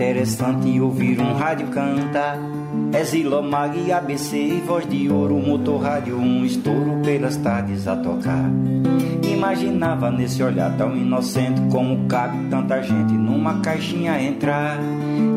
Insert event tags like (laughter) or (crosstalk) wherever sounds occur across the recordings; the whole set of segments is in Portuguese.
interessante ouvir um rádio cantar. É Zilomag, ABC voz de ouro, motor rádio, um estouro pelas tardes a tocar. Imaginava nesse olhar tão inocente como cabe tanta gente numa caixinha entrar.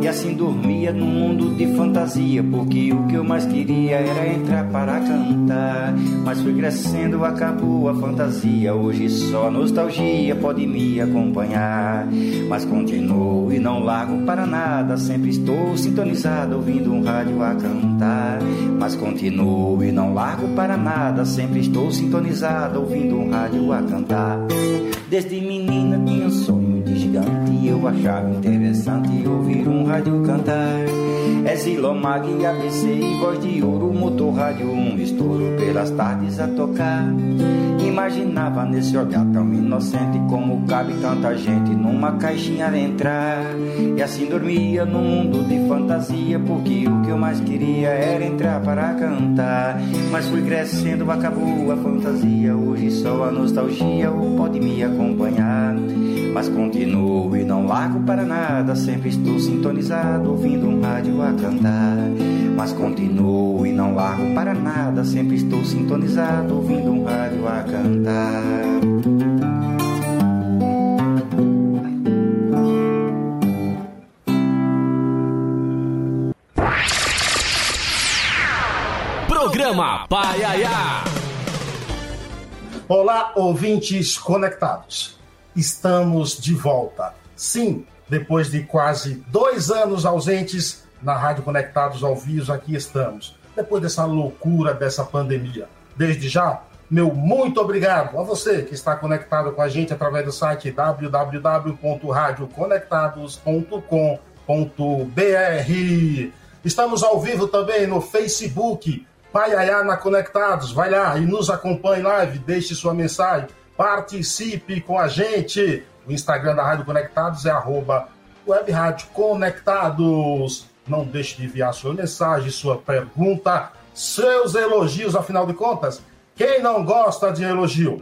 E assim dormia num mundo de fantasia, porque o que eu mais queria era entrar para cantar. Mas fui crescendo, acabou a fantasia. Hoje só a nostalgia pode me acompanhar. Mas continuo e não largo para nada. Sempre estou sintonizado, ouvindo um rádio a cantar. Mas continuo e não largo para nada. Sempre estou sintonizado, ouvindo um rádio a cantar. Desde menina tinha um sonho gigante e eu achava interessante ouvir um rádio cantar. É Zilomag, ABC e voz de ouro, motor rádio, um estouro pelas tardes a tocar. Imaginava nesse olhar tão inocente como cabe tanta gente numa caixinha entrar. E assim dormia num mundo de fantasia, porque o que eu mais queria era entrar para cantar. Mas fui crescendo, acabou a fantasia, hoje só a nostalgia pode me acompanhar. Mas continuo e não largo para nada, sempre estou sintonizado, ouvindo um rádio a cantar. Mas continuo e não largo para nada, sempre estou sintonizado, ouvindo um rádio a cantar. Programa Paiaiá. Olá, ouvintes conectados. Estamos de volta. Sim, depois de quase dois anos ausentes na Rádio Conectados ao vivo, aqui estamos. Depois dessa loucura dessa pandemia. Desde já, meu muito obrigado a você que está conectado com a gente através do site www.radioconectados.com.br. Estamos ao vivo também no Facebook, Paiaiá na Conectados. Vai lá e nos acompanhe live, deixe sua mensagem, participe com a gente. O Instagram da Rádio Conectados é arroba Conectados. Não deixe de enviar sua mensagem, sua pergunta, seus elogios, afinal de contas, quem não gosta de elogio?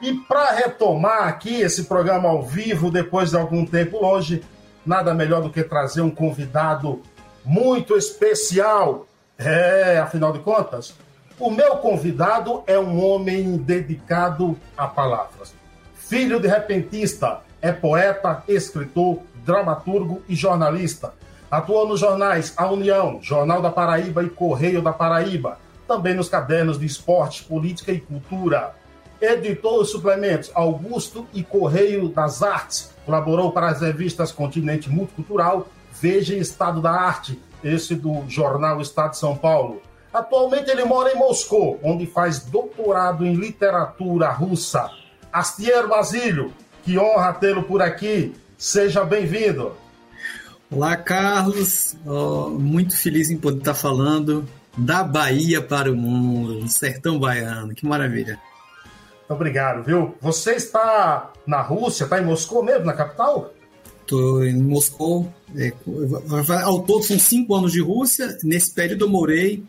E para retomar aqui esse programa ao vivo, depois de algum tempo longe, nada melhor do que trazer um convidado muito especial. É, afinal de contas, o meu convidado é um homem dedicado a palavras. Filho de repentista, é poeta, escritor, dramaturgo e jornalista. Atuou nos jornais A União, Jornal da Paraíba e Correio da Paraíba, também nos cadernos de esporte, política e cultura. Editou os suplementos Augusto e Correio das Artes, colaborou para as revistas Continente Multicultural, Veja e Estado da Arte, esse do jornal Estado de São Paulo. Atualmente ele mora em Moscou, onde faz doutorado em literatura russa. Astier Basílio, que honra tê-lo por aqui. Seja bem-vindo. Olá, Carlos. Oh, muito feliz em poder estar falando da Bahia para o mundo, no sertão baiano. Que maravilha. Muito obrigado, viu? Você está na Rússia, está em Moscou mesmo, na capital? Estou em Moscou. É, ao todo são cinco anos de Rússia. Nesse período eu morei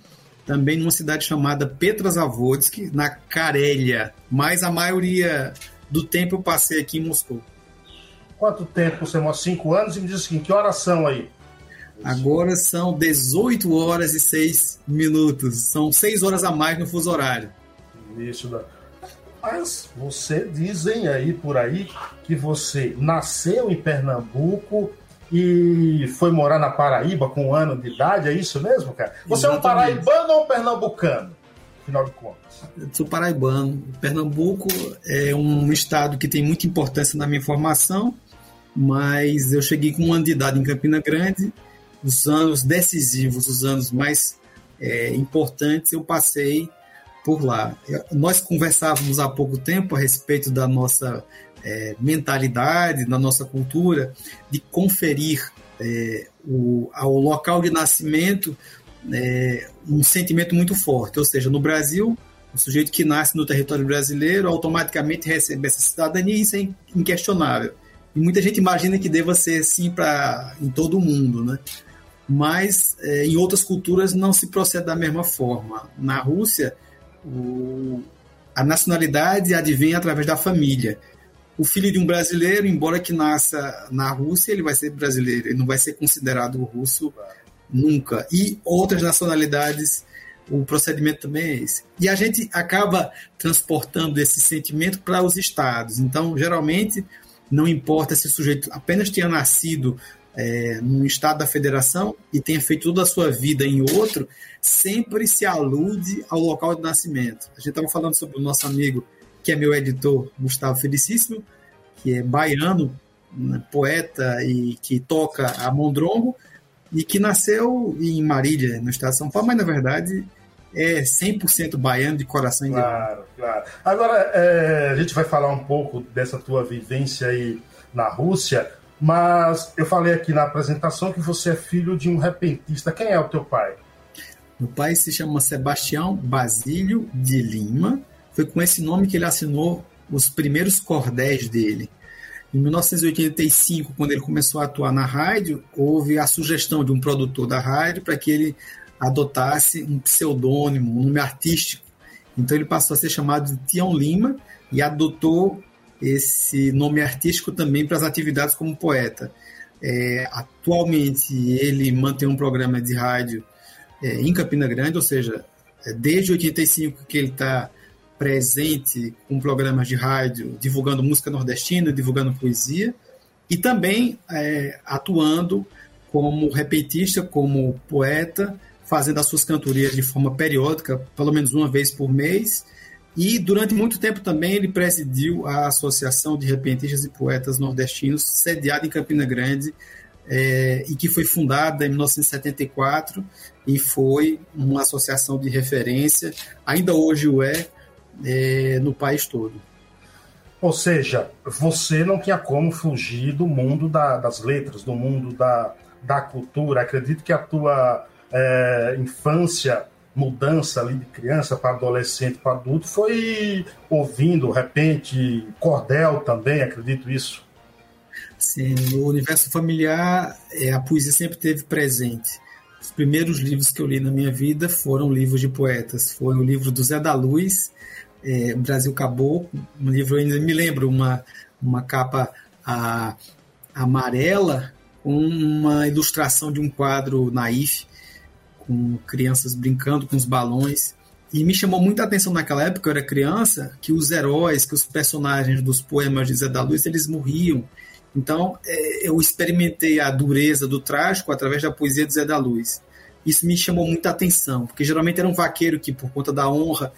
também numa cidade chamada Petrozavodsk, na Carélia. Mas a maioria do tempo eu passei aqui em Moscou. Quanto tempo você mora? Cinco anos? E me diz assim, que horas são aí? Agora são 18 horas e 6 minutos. São 6 horas a mais no fuso horário. Isso, da... mas você dizem aí por aí que você nasceu em Pernambuco e foi morar na Paraíba com um ano de idade, é isso mesmo, cara? Você Exatamente. é um paraibano ou um pernambucano? Afinal de contas. Eu sou paraibano. Pernambuco é um estado que tem muita importância na minha formação mas eu cheguei com um ano de idade em Campina Grande, os anos decisivos, os anos mais é, importantes, eu passei por lá. Nós conversávamos há pouco tempo a respeito da nossa é, mentalidade, da nossa cultura, de conferir é, o, ao local de nascimento é, um sentimento muito forte. Ou seja, no Brasil, o sujeito que nasce no território brasileiro automaticamente recebe essa cidadania isso é inquestionável. E muita gente imagina que deva ser assim para em todo o mundo, né? Mas é, em outras culturas não se procede da mesma forma. Na Rússia, o, a nacionalidade advém através da família. O filho de um brasileiro, embora que nasça na Rússia, ele vai ser brasileiro, ele não vai ser considerado russo nunca. E outras nacionalidades, o procedimento também é esse. E a gente acaba transportando esse sentimento para os estados. Então, geralmente, não importa se o sujeito apenas tenha nascido é, num estado da federação e tenha feito toda a sua vida em outro, sempre se alude ao local de nascimento. A gente estava falando sobre o nosso amigo, que é meu editor, Gustavo Felicíssimo, que é baiano, né, poeta e que toca a mondrongo, e que nasceu em Marília, no estado de São Paulo, mas na verdade é 100% baiano de coração Claro, claro. Agora, é, a gente vai falar um pouco dessa tua vivência aí na Rússia, mas eu falei aqui na apresentação que você é filho de um repentista. Quem é o teu pai? Meu pai se chama Sebastião Basílio de Lima. Foi com esse nome que ele assinou os primeiros cordéis dele. Em 1985, quando ele começou a atuar na rádio, houve a sugestão de um produtor da rádio para que ele adotasse um pseudônimo, um nome artístico. Então ele passou a ser chamado de Tião Lima e adotou esse nome artístico também para as atividades como poeta. É, atualmente ele mantém um programa de rádio é, em Campina Grande, ou seja, é, desde 85 que ele está presente com programas de rádio divulgando música nordestina, divulgando poesia, e também é, atuando como repetista, como poeta, fazendo as suas cantorias de forma periódica, pelo menos uma vez por mês, e durante muito tempo também ele presidiu a Associação de Repentistas e Poetas Nordestinos, sediada em Campina Grande, é, e que foi fundada em 1974 e foi uma associação de referência, ainda hoje o é, é no país todo. Ou seja, você não tinha como fugir do mundo da, das letras, do mundo da, da cultura. Acredito que a tua é, infância mudança ali de criança para adolescente para adulto foi ouvindo, de repente, cordel também, acredito isso. Sim, no universo familiar, é, a poesia sempre teve presente. Os primeiros livros que eu li na minha vida foram livros de poetas. Foi o livro do Zé da Luz, é, Brasil Caboclo, um livro, eu ainda me lembro, uma, uma capa a, amarela com uma ilustração de um quadro naif com crianças brincando com os balões. E me chamou muita atenção naquela época, eu era criança, que os heróis, que os personagens dos poemas de Zé da Luz, eles morriam. Então, é, eu experimentei a dureza do trágico através da poesia de Zé da Luz. Isso me chamou muita atenção, porque geralmente era um vaqueiro que, por conta da honra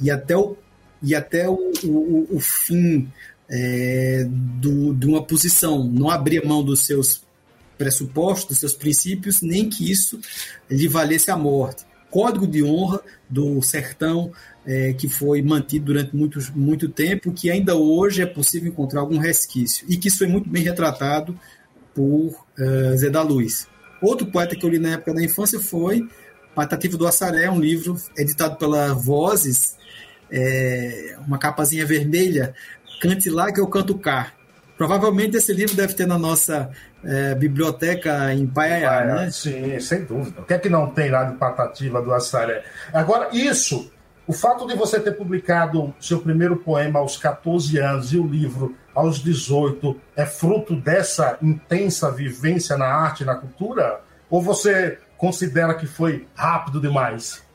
e até o, e até o, o, o fim é, do, de uma posição, não abria mão dos seus pressupostos, dos seus princípios, nem que isso lhe valesse a morte. Código de honra do sertão é, que foi mantido durante muito, muito tempo, que ainda hoje é possível encontrar algum resquício, e que isso foi muito bem retratado por uh, Zé da Luz. Outro poeta que eu li na época da infância foi Patativa do Assaré, um livro editado pela Vozes, é, uma capazinha vermelha, Cante lá que eu canto cá. Provavelmente esse livro deve ter na nossa é, biblioteca em Paiaiá, né? Sim, sem dúvida. O que é que não tem lá de Patativa do Assaré? Agora, isso, o fato de você ter publicado seu primeiro poema aos 14 anos e o livro aos 18 é fruto dessa intensa vivência na arte e na cultura? Ou você considera que foi rápido demais?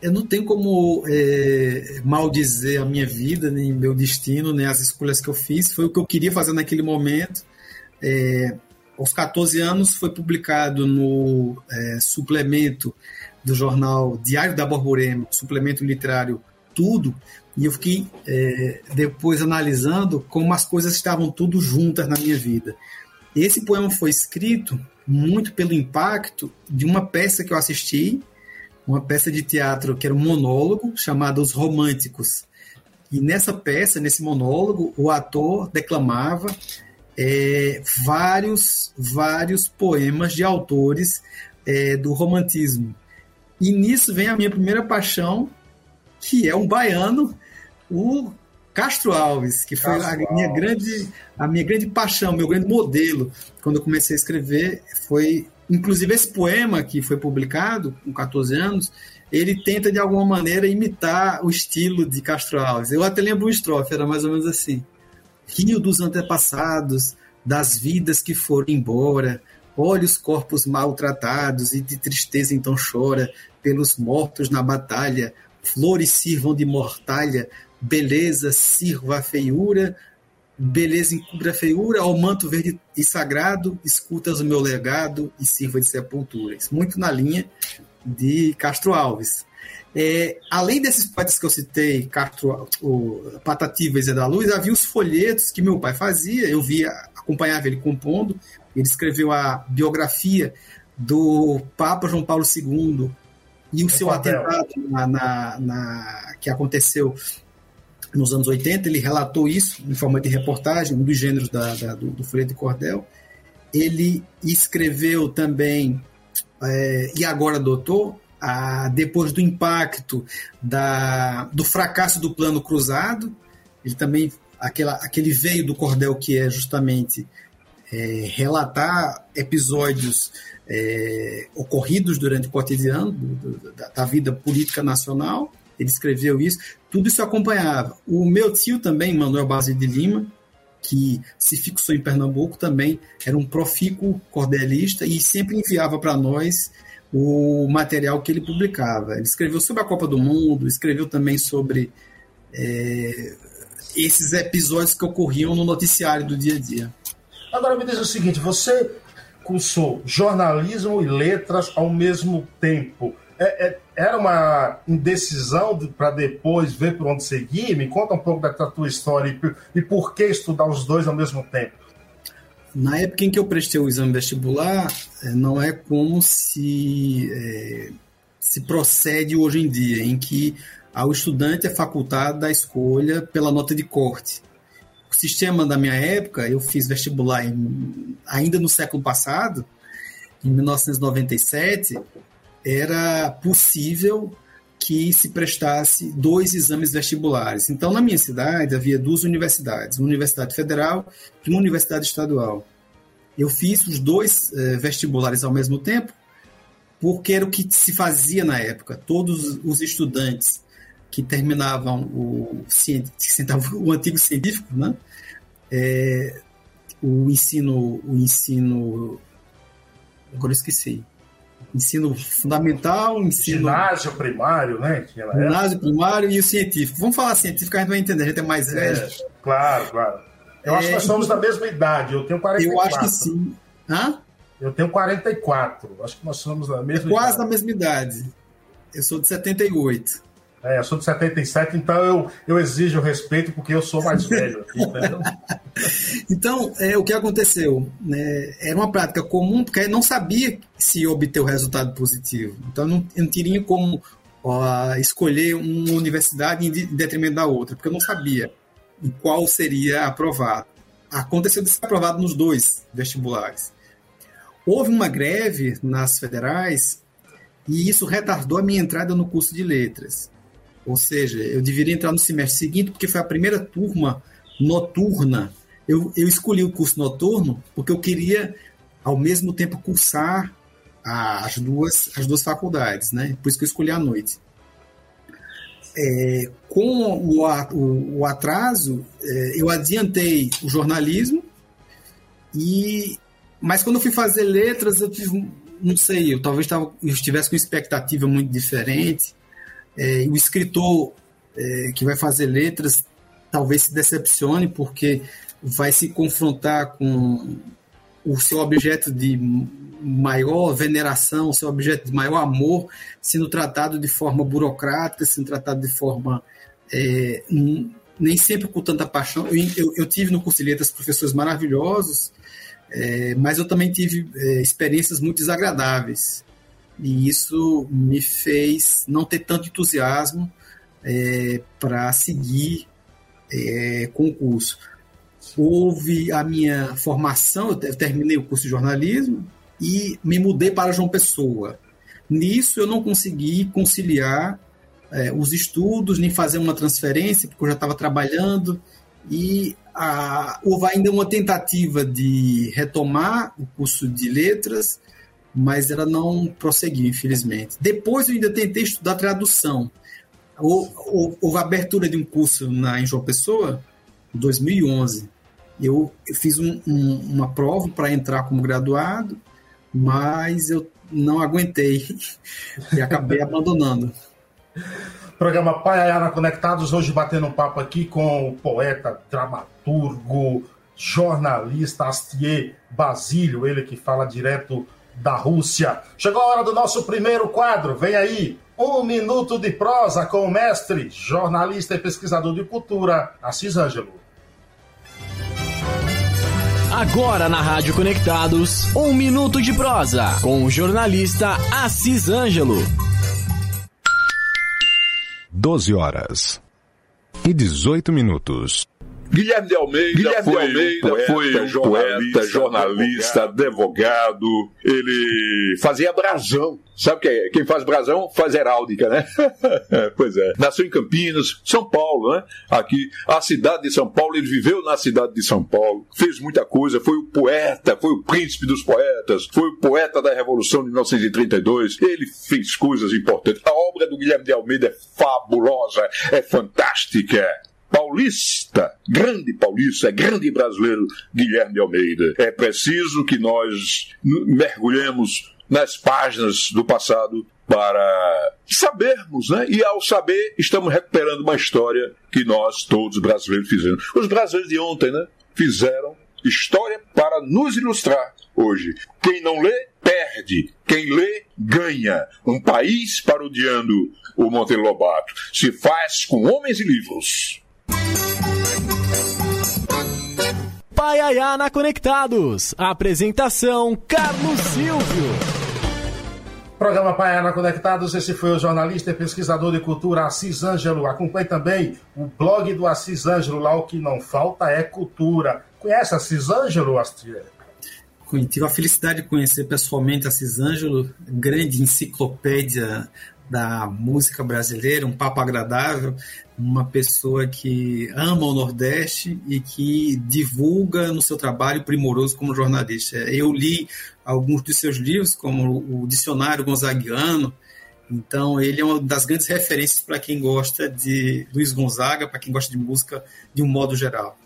Eu não tenho como é, maldizer a minha vida, nem meu destino, nem as escolhas que eu fiz. Foi o que eu queria fazer naquele momento. É, aos 14 anos foi publicado no é, suplemento do jornal Diário da Borborema, suplemento literário Tudo, e eu fiquei é, depois analisando como as coisas estavam tudo juntas na minha vida. Esse poema foi escrito muito pelo impacto de uma peça que eu assisti uma peça de teatro que era um monólogo chamado Os Românticos. E nessa peça, nesse monólogo, o ator declamava é, vários, vários poemas de autores é, do romantismo. E nisso vem a minha primeira paixão, que é um baiano, o Castro Alves, que foi a minha, grande, a minha grande paixão, meu grande modelo. Quando eu comecei a escrever, foi Inclusive, esse poema que foi publicado com 14 anos, ele tenta de alguma maneira imitar o estilo de Castro Alves. Eu até lembro um estrofe, era mais ou menos assim. rio dos antepassados, das vidas que foram embora, olha os corpos maltratados e de tristeza então chora pelos mortos na batalha, flores sirvam de mortalha, beleza sirva a feiura, beleza encubra a feiura, ao manto verde e sagrado, escutas o meu legado e sirva de sepultura. Isso muito na linha de Castro Alves. É, além desses poetas que eu citei, Castro, o Patativa e Zé da Luz, havia os folhetos que meu pai fazia, eu via, acompanhava ele compondo, ele escreveu a biografia do Papa João Paulo II e o é seu atentado na, na, na, que aconteceu nos anos 80, ele relatou isso em forma de reportagem, um dos gêneros da, da, do, do Folheto de Cordel. Ele escreveu também, é, e agora doutor, a, depois do impacto da, do fracasso do plano cruzado, ele também, aquela, aquele veio do Cordel que é justamente é, relatar episódios é, ocorridos durante o cotidiano do, do, da, da vida política nacional, ele escreveu isso, tudo isso acompanhava. O meu tio também, Manuel Base de Lima, que se fixou em Pernambuco, também era um profícuo cordelista e sempre enviava para nós o material que ele publicava. Ele escreveu sobre a Copa do Mundo, escreveu também sobre é, esses episódios que ocorriam no noticiário do dia a dia. Agora me diz o seguinte: você cursou jornalismo e letras ao mesmo tempo é, é, era uma indecisão de, para depois ver por onde seguir? Me conta um pouco da, da tua história e, e, por que estudar os dois ao mesmo tempo. Na época em que eu prestei o exame vestibular, é, não é como se, é, se procede hoje em dia, em que ao estudante é facultado a escolha pela nota de corte. O sistema da minha época, eu fiz vestibular em, ainda no século passado, em 1997, era possível que se prestasse dois exames vestibulares. Então, na minha cidade, havia duas universidades, uma universidade federal e uma universidade estadual. Eu fiz os dois eh, vestibulares ao mesmo tempo, porque era o que se fazia na época. Todos os estudantes que terminavam o, (laughs) o antigo científico, né? É, o ensino, o ensino, agora eu esqueci, ensino fundamental, ensino. Ginásio primário, né? Ginásio primário e o científico. Vamos falar científico, a gente vai entender, a gente é mais velho. É, claro, claro. Eu é, acho que nós somos da mesma idade, eu tenho 44. Eu acho que sim. Hã? Eu tenho 44, acho que nós somos da mesma Quase idade. da mesma idade. Eu sou de 78. É, eu sou de 77, então eu, eu exijo respeito porque eu sou mais velho. (laughs) então, é, o que aconteceu? Né, era uma prática comum, porque não sabia se obter o resultado positivo. Então, não, não teria como ó, escolher uma universidade em detrimento da outra, porque eu não sabia em qual seria aprovado. Aconteceu de ser aprovado nos dois vestibulares. Houve uma greve nas federais e isso retardou a minha entrada no curso de letras. Ou seja, eu deveria entrar no semestre seguinte, porque foi a primeira turma noturna. Eu, eu escolhi o curso noturno porque eu queria, ao mesmo tempo, cursar as duas, as duas faculdades, né? Por isso que eu escolhi a noite. É, com o, o, o atraso, é, eu adiantei o jornalismo, e mas quando eu fui fazer letras, eu tive, não sei, eu talvez tava, eu estivesse com expectativa muito diferente. É, o escritor é, que vai fazer letras talvez se decepcione porque vai se confrontar com o seu objeto de maior veneração, o seu objeto de maior amor, sendo tratado de forma burocrática, sendo tratado de forma é, nem sempre com tanta paixão. Eu, eu, eu, tive no curso de letras professores maravilhosos, é, mas eu também tive é, experiências muito desagradáveis. E isso me fez não ter tanto entusiasmo é, para seguir é, com o curso. Houve a minha formação, eu terminei o curso de jornalismo e me mudei para João Pessoa. Nisso eu não consegui conciliar é, os estudos, nem fazer uma transferência, porque eu já estava trabalhando, e a, houve ainda uma tentativa de retomar o curso de letras, mas ela não prosseguiu, infelizmente. Depois eu ainda tentei estudar tradução. Houve abertura de um curso na, em João Pessoa, em 2011. Eu, eu fiz um, um, uma prova para entrar como graduado, mas eu não aguentei (laughs) e acabei abandonando. Programa Paiana Conectados, hoje batendo um papo aqui com o poeta, dramaturgo, jornalista Astier Basílio, ele que fala direto da Rússia. Chegou a hora do nosso primeiro quadro, vem aí, um minuto de prosa com o mestre, jornalista e pesquisador de cultura, Assis Ângelo. Agora na Rádio Conectados, um minuto de prosa com o jornalista Assis Ângelo. 12 horas e 18 minutos. Guilherme de Almeida, Guilherme foi, de Almeida poeta, foi jornalista, poeta, jornalista advogado. advogado. Ele fazia brasão. Sabe que é? quem faz brasão faz heráldica, né? (laughs) pois é. Nasceu em Campinas, São Paulo, né? Aqui, a cidade de São Paulo, ele viveu na cidade de São Paulo, fez muita coisa, foi o poeta, foi o príncipe dos poetas, foi o poeta da Revolução de 1932. Ele fez coisas importantes. A obra do Guilherme de Almeida é fabulosa, é fantástica paulista, grande paulista, grande brasileiro Guilherme Almeida. É preciso que nós mergulhemos nas páginas do passado para sabermos, né? E ao saber, estamos recuperando uma história que nós, todos brasileiros, fizemos. Os brasileiros de ontem, né? Fizeram história para nos ilustrar hoje. Quem não lê, perde. Quem lê, ganha. Um país parodiando o Monteiro Lobato se faz com homens e livros. Paiaiá na Conectados. Apresentação Carlos Silvio. Programa Paiana Conectados, esse foi o jornalista e pesquisador de cultura Assis Ângelo. Acompanhe também o blog do Assis Ângelo, lá o que não falta é cultura. Conhece Assis Ângelo, Astier? Tive a felicidade de conhecer pessoalmente Assis Ângelo, grande enciclopédia da música brasileira, um papo agradável, uma pessoa que ama o Nordeste e que divulga no seu trabalho primoroso como jornalista. Eu li alguns dos seus livros, como o Dicionário Gonzaguiano, então ele é uma das grandes referências para quem gosta de Luiz Gonzaga, para quem gosta de música de um modo geral.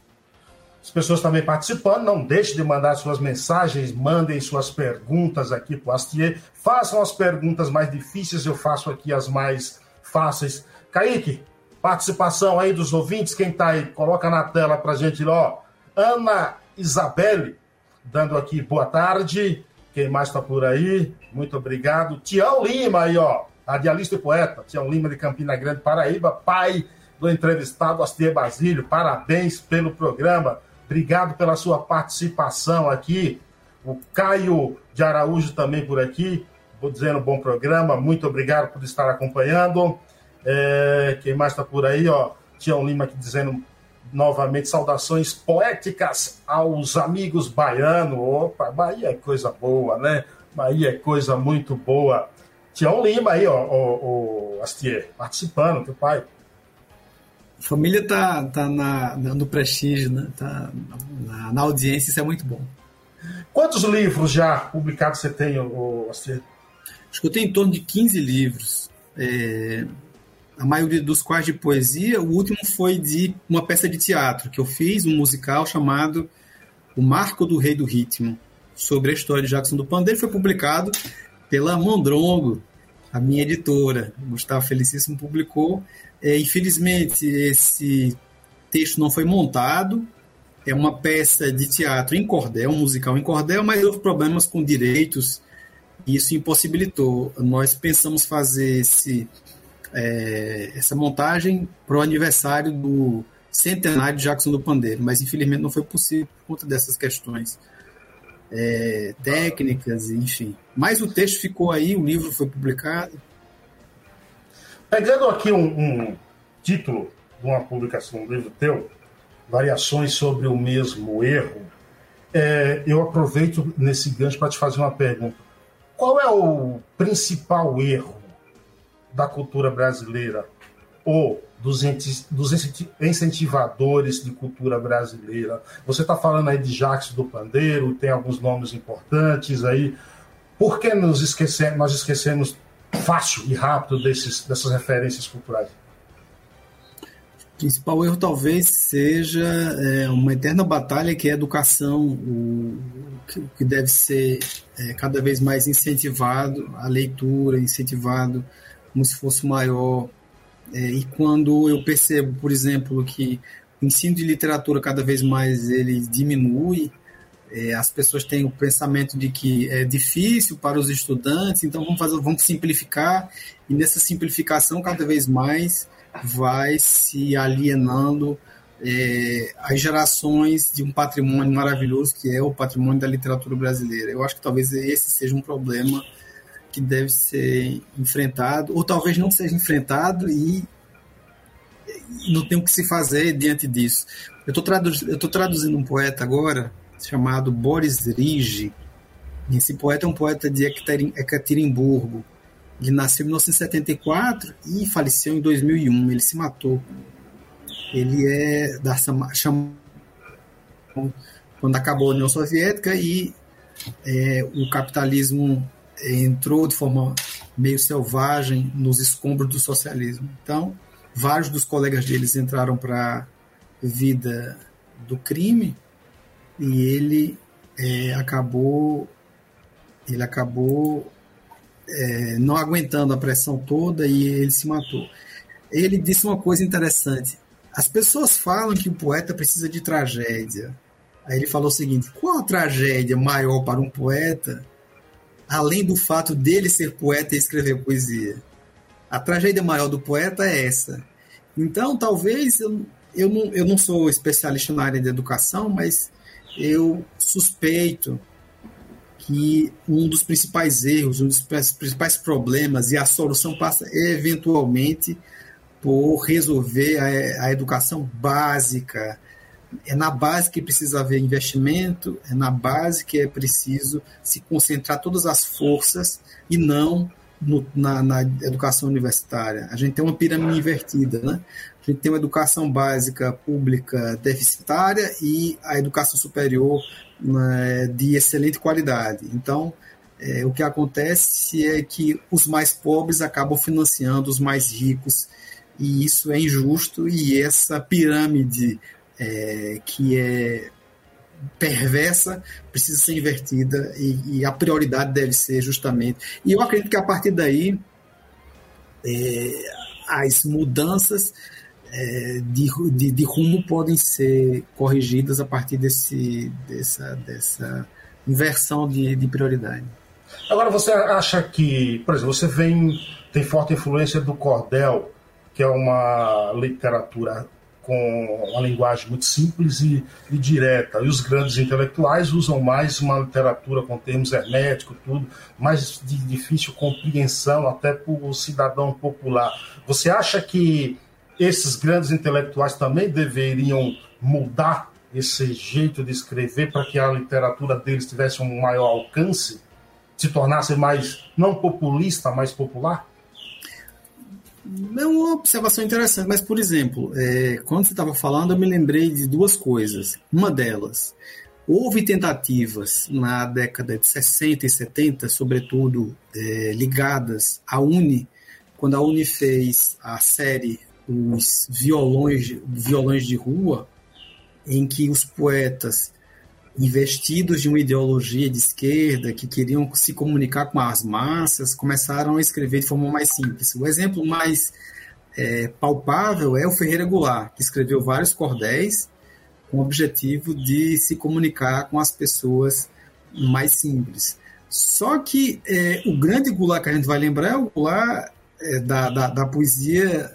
As pessoas também participando, não deixe de mandar suas mensagens, mandem suas perguntas aqui para o Astier. Façam as perguntas mais difíceis, eu faço aqui as mais fáceis. Kaique, participação aí dos ouvintes, quem está aí, coloca na tela para a gente, ó. Ana Isabelle, dando aqui boa tarde. Quem mais está por aí? Muito obrigado. Tião Lima aí, ó, radialista e poeta. Tião Lima de Campina Grande, Paraíba, pai do entrevistado Astier Basílio. Parabéns pelo programa. Obrigado pela sua participação aqui. O Caio de Araújo também por aqui. Vou dizendo bom programa. Muito obrigado por estar acompanhando. É, quem mais está por aí? Ó, Tião Lima aqui dizendo novamente saudações poéticas aos amigos baianos. Opa, Bahia é coisa boa, né? Bahia é coisa muito boa. Tião Lima aí, ó, o, o Astier, participando, teu pai. Família tá, tá na, no prestígio, né? tá na, na, audiência, isso é muito bom. Quantos livros já publicados você tem, Astier? Acho que eu tenho em torno de 15 livros. É, a maioria dos quais de poesia. O último foi de uma peça de teatro que eu fiz, um musical chamado O Marco do Rei do Ritmo, sobre a história de Jackson do Pandeiro. Foi publicado pela Mondrongo, a minha editora. Gustavo Felicíssimo publicou. É, infelizmente, esse texto não foi montado. É uma peça de teatro em cordel, um musical em cordel, mas houve problemas com direitos e isso impossibilitou. Nós pensamos fazer esse, é, essa montagem para o aniversário do centenário de Jackson do Pandeiro, mas infelizmente não foi possível por conta dessas questões é, técnicas, enfim. Mas o texto ficou aí, o livro foi publicado. Pegando aqui um, um título de uma publicação, um livro teu, Variações sobre o mesmo erro, é, eu aproveito nesse gancho para te fazer uma pergunta. Qual é o principal erro da cultura brasileira ou dos, dos incentivadores de cultura brasileira? Você está falando aí de Jacques do Pandeiro, tem alguns nomes importantes aí. Por que nos esquecemos, nós esquecemos fácil e rápido desses, dessas referências culturais? principal erro talvez seja é, uma eterna batalha que é a educação, o, o que deve ser é, cada vez mais incentivado, a leitura, incentivado um esforço maior. É, e quando eu percebo, por exemplo, que o ensino de literatura cada vez mais ele diminui, é, as pessoas têm o pensamento de que é difícil para os estudantes, então vamos fazer, vamos simplificar e nessa simplificação cada vez mais vai se alienando é, as gerações de um patrimônio maravilhoso que é o patrimônio da literatura brasileira. Eu acho que talvez esse seja um problema que deve ser enfrentado, ou talvez não seja enfrentado e não tem o que se fazer diante disso. Eu estou traduzindo, traduzindo um poeta agora chamado Boris Rigi. Esse poeta é um poeta de Ekaterimburgo. Ele nasceu em 1974 e faleceu em 2001. Ele se matou. Ele é da quando acabou a União Soviética e é, o capitalismo entrou de forma meio selvagem nos escombros do socialismo. Então, vários dos colegas deles entraram para a vida do crime e ele é, acabou ele acabou é, não aguentando a pressão toda e ele se matou. Ele disse uma coisa interessante. As pessoas falam que o poeta precisa de tragédia. Aí ele falou o seguinte: qual a tragédia maior para um poeta, além do fato dele ser poeta e escrever poesia? A tragédia maior do poeta é essa. Então, talvez eu, eu, não, eu não sou especialista na área de educação, mas eu suspeito que um dos principais erros, um dos principais problemas e a solução passa eventualmente por resolver a, a educação básica. É na base que precisa haver investimento, é na base que é preciso se concentrar todas as forças e não no, na, na, educação universitária. A gente tem uma pirâmide invertida, né? A gente tem uma educação básica pública deficitária e a educação superior né, de excelente qualidade. Então, é, o que acontece é que os mais pobres acabam financiando os mais ricos e isso é injusto e essa pirâmide é, que é perversa precisa ser invertida e, e, a prioridade deve ser justamente. E eu acredito que a partir daí é, as mudanças é, de, de, de, rumo podem ser corrigidas a partir desse, dessa, dessa inversão de, de prioridade. Agora, você acha que, por exemplo, você vem, tem forte influência do cordel, que é uma literatura com uma linguagem muito simples e, e, direta. E os grandes intelectuais usam mais uma literatura com termos herméticos, tudo, mais de difícil compreensão até para o cidadão popular. Você acha que esses grandes intelectuais também deveriam mudar esse jeito de escrever para que a literatura deles tivesse um maior alcance, se tornasse mais não populista, mais popular? É uma observação interessante, mas, por exemplo, é, quando você estava falando, eu me lembrei de duas coisas. Uma delas, houve tentativas na década de 60 e 70, sobretudo é, ligadas à Uni, quando a Uni fez a série Os Violões, Violões de Rua, em que os poetas investidos de uma ideologia de esquerda que queriam se comunicar com as massas, começaram a escrever de forma mais simples. O exemplo mais é, palpável é o Ferreira Goulart, que escreveu vários cordéis com o objetivo de se comunicar com as pessoas mais simples. Só que é, o grande Goulart que a gente vai lembrar é o Goulart é, da, da, da poesia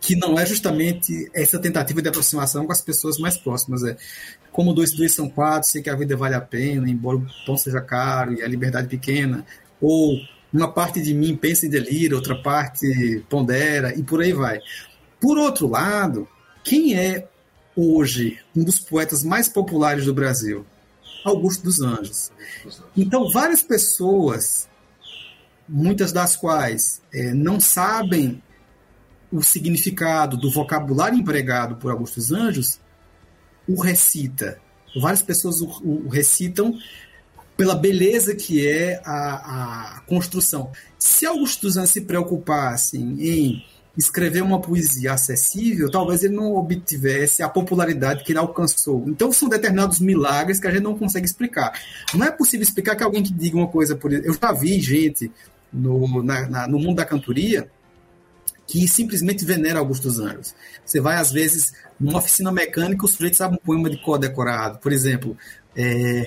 que não é justamente essa tentativa de aproximação com as pessoas mais próximas. É como dois dois são quatro, sei que a vida vale a pena, embora o pão seja caro e a liberdade pequena, ou uma parte de mim pensa e delira, outra parte pondera e por aí vai. Por outro lado, quem é hoje um dos poetas mais populares do Brasil? Augusto dos Anjos. Então, várias pessoas, muitas das quais é, não sabem o significado do vocabulário empregado por Augusto dos Anjos, o recita. Várias pessoas o, o recitam pela beleza que é a, a construção. Se Augusto dos Anjos se preocupasse em escrever uma poesia acessível, talvez ele não obtivesse a popularidade que ele alcançou. Então são determinados milagres que a gente não consegue explicar. Não é possível explicar que alguém que diga uma coisa por eu já vi gente no, na, na, no mundo da cantoria que simplesmente venera Augusto Anjos. Você vai, às vezes, numa oficina mecânica, o sujeito sabe um poema de cor decorado. Por exemplo, é,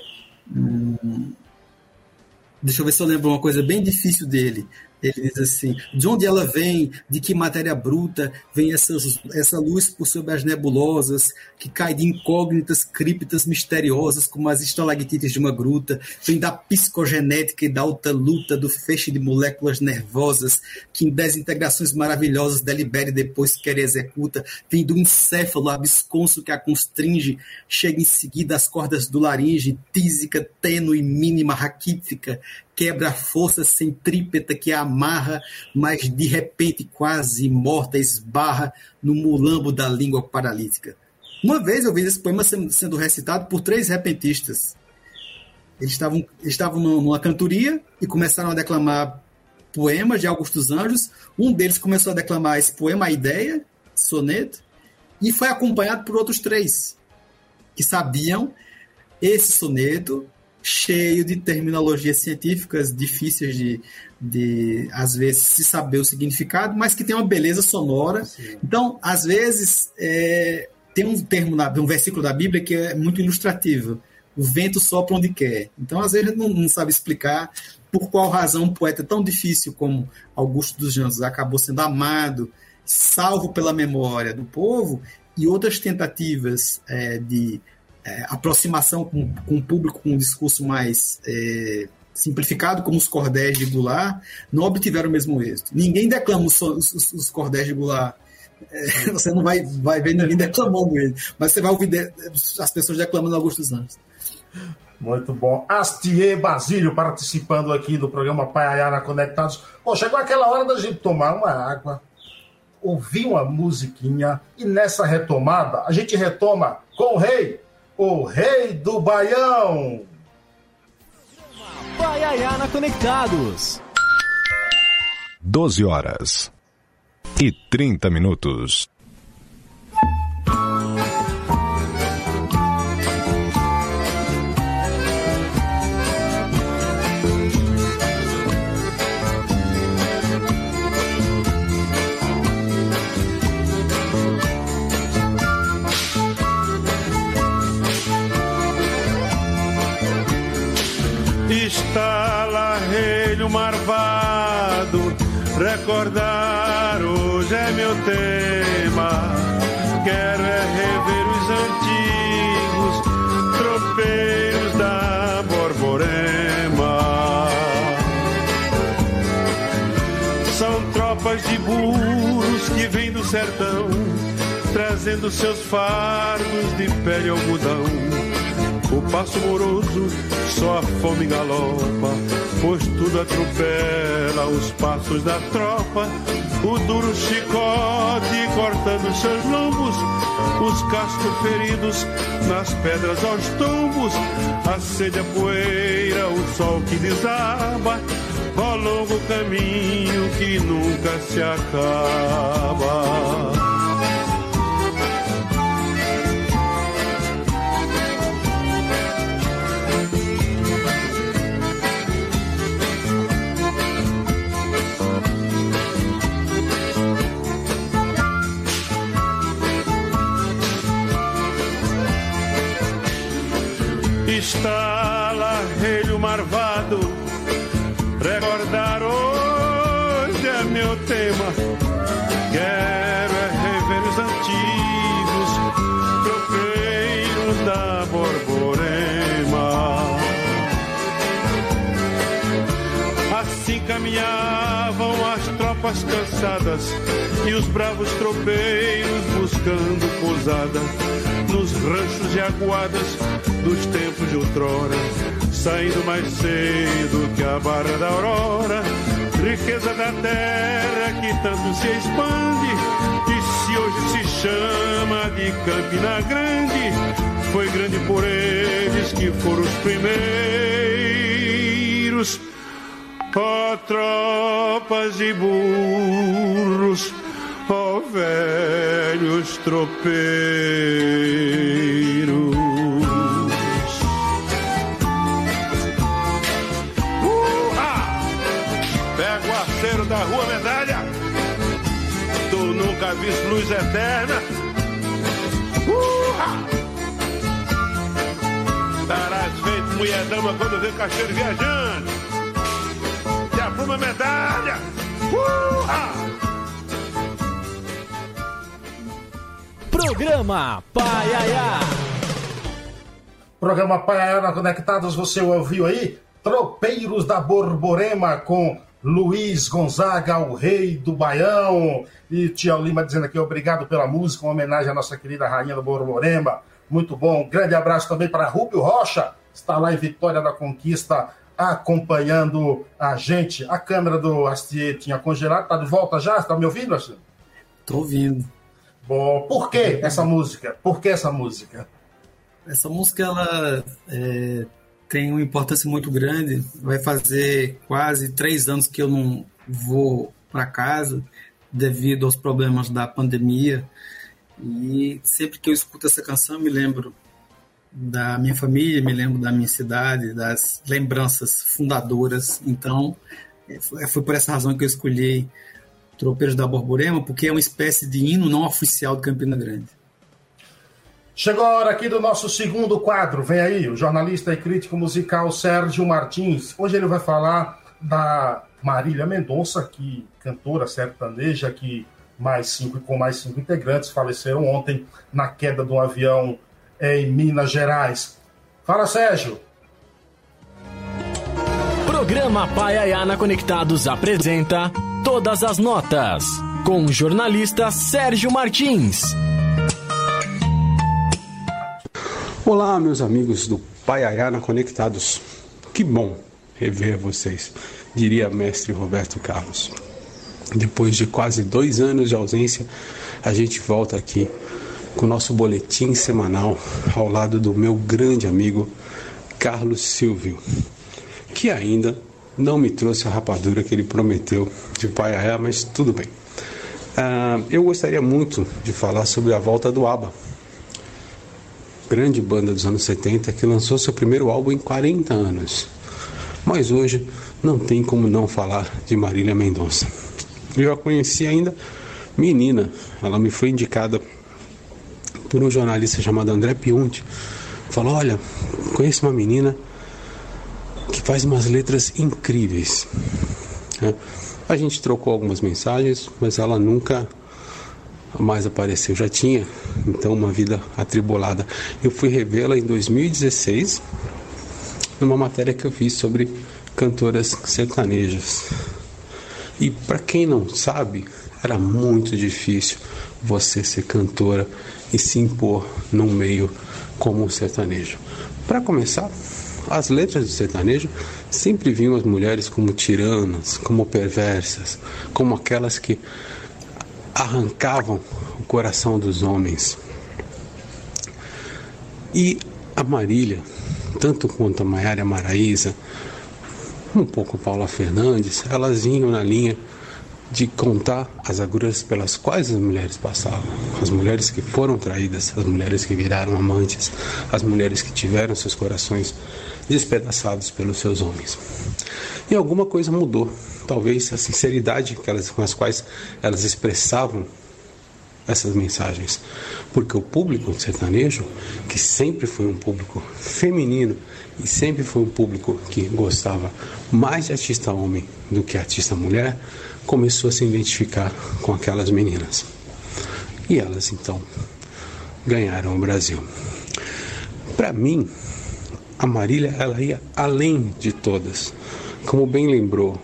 hum, deixa eu ver se eu lembro uma coisa bem difícil dele. Ele diz assim: de onde ela vem, de que matéria bruta? Vem essas, essa luz por sobre as nebulosas, que cai de incógnitas criptas misteriosas, como as estalactites de uma gruta, vem da psicogenética e da alta luta do feixe de moléculas nervosas, que em desintegrações maravilhosas delibera e depois quer e executa, vem do encéfalo absconso que a constringe, chega em seguida às cordas do laringe, tísica, tênue, mínima, raquítica, quebra a força centrípeta que a amarra, mas de repente, quase morta, esbarra no mulambo da língua paralítica. Uma vez eu vi esse poema sendo recitado por três repentistas. Eles estavam, estavam numa cantoria e começaram a declamar poemas de Augusto dos Anjos. Um deles começou a declamar esse poema, A Ideia, soneto, e foi acompanhado por outros três que sabiam esse soneto cheio de terminologias científicas difíceis de, de às vezes, se saber o significado, mas que tem uma beleza sonora. Sim. Então, às vezes, é, tem um termo, na, um versículo da Bíblia que é muito ilustrativo. O vento sopra onde quer. Então, às vezes, não, não sabe explicar por qual razão um poeta tão difícil como Augusto dos Anjos acabou sendo amado, salvo pela memória do povo, e outras tentativas é, de é, aproximação com, com o público com um discurso mais é, simplificado, como os cordéis de Goulart, não obtiveram o mesmo êxito. Ninguém declama os, os, os cordéis de Goulart. É, (laughs) você não vai, vai ver ninguém declamando ele, mas você vai ouvir de, as pessoas declamando Augusto Santos. Muito bom. Astier Basílio participando aqui do programa Paiayara Conectados. Pô, chegou aquela hora da gente tomar uma água, ouvir uma musiquinha e nessa retomada a gente retoma com o rei o rei do Baião. Baiana Conectados. 12 horas e 30 minutos. Recordar hoje é meu tema. Quero é rever os antigos tropeiros da Borborema. São tropas de burros que vêm do sertão, trazendo seus fardos de pele algodão o passo moroso, só a fome galopa, pois tudo atropela os passos da tropa. O duro chicote cortando seus lombos, os cascos feridos nas pedras aos tombos, a sede, a poeira, o sol que desaba, ao longo caminho que nunca se acaba. Cansadas e os bravos tropeiros buscando pousada nos ranchos e aguadas dos tempos de outrora, saindo mais cedo que a barra da aurora, riqueza da terra que tanto se expande, e se hoje se chama de Campina Grande, foi grande por eles que foram os primeiros. Ó tropas e burros, ó velhos tropeiros. Uh-ha! Pega o arceiro da rua medalha, tu nunca viste luz eterna. Uh-ha! Estarás feito mulher dama quando vê cacheiro viajando. E fuma medalha. Uh-ha! Programa Paiaiá. Programa Paiaiá Conectados, você ouviu aí? Tropeiros da Borborema com Luiz Gonzaga, o rei do Baião. E Tião Lima dizendo aqui obrigado pela música, uma homenagem à nossa querida rainha do Borborema. Muito bom. grande abraço também para Rubio Rocha, está lá em Vitória da Conquista acompanhando a gente. A câmera do Astier tinha congelado, está de volta já? Está me ouvindo, Astier? Estou ouvindo. Bom, por que essa música? Por que essa música? Essa música ela é, tem uma importância muito grande. Vai fazer quase três anos que eu não vou para casa devido aos problemas da pandemia. E sempre que eu escuto essa canção, me lembro da minha família, me lembro da minha cidade, das lembranças fundadoras. Então, foi por essa razão que eu escolhi Tropeiros da Borborema, porque é uma espécie de hino não oficial de Campina Grande. Chegou a hora aqui do nosso segundo quadro. Vem aí, o jornalista e crítico musical Sérgio Martins. Hoje ele vai falar da Marília Mendonça, que cantora sertaneja, que mais cinco com mais cinco integrantes faleceram ontem na queda de um avião em Minas Gerais. Fala, Sérgio. Programa Paiaiana Conectados apresenta Todas as Notas, com o jornalista Sérgio Martins. Olá, meus amigos do Paiaiana Conectados. Que bom rever vocês, diria mestre Roberto Carlos. Depois de quase dois anos de ausência, a gente volta aqui com o nosso boletim semanal ao lado do meu grande amigo Carlos Silvio, que ainda não me trouxe a rapadura que ele prometeu de pai a ela, mas tudo bem. Uh, eu gostaria muito de falar sobre a volta do ABBA, grande banda dos anos 70 que lançou seu primeiro álbum em 40 anos. Mas hoje não tem como não falar de Marília Mendonça. Eu a conheci ainda menina, ela me foi indicada por um jornalista chamado André Piunti. Falou: Olha, conheço uma menina que faz umas letras incríveis. É. A gente trocou algumas mensagens, mas ela nunca mais apareceu. Já tinha então uma vida atribulada. Eu fui revê-la em 2016 numa matéria que eu fiz sobre cantoras sertanejas. E para quem não sabe, era muito difícil você ser cantora e se impor num meio como o sertanejo. Para começar, as letras do sertanejo sempre viam as mulheres como tiranas, como perversas, como aquelas que arrancavam o coração dos homens. E a Marília, tanto quanto a Maiara Maraíza, um pouco Paula Fernandes, elas vinham na linha de contar as agruras pelas quais as mulheres passavam, as mulheres que foram traídas, as mulheres que viraram amantes, as mulheres que tiveram seus corações despedaçados pelos seus homens. E alguma coisa mudou, talvez a sinceridade com as quais elas expressavam essas mensagens, porque o público sertanejo, que sempre foi um público feminino e sempre foi um público que gostava mais de artista homem do que artista mulher, começou a se identificar com aquelas meninas. E elas então ganharam o Brasil. Para mim, a Marília ela ia além de todas. Como bem lembrou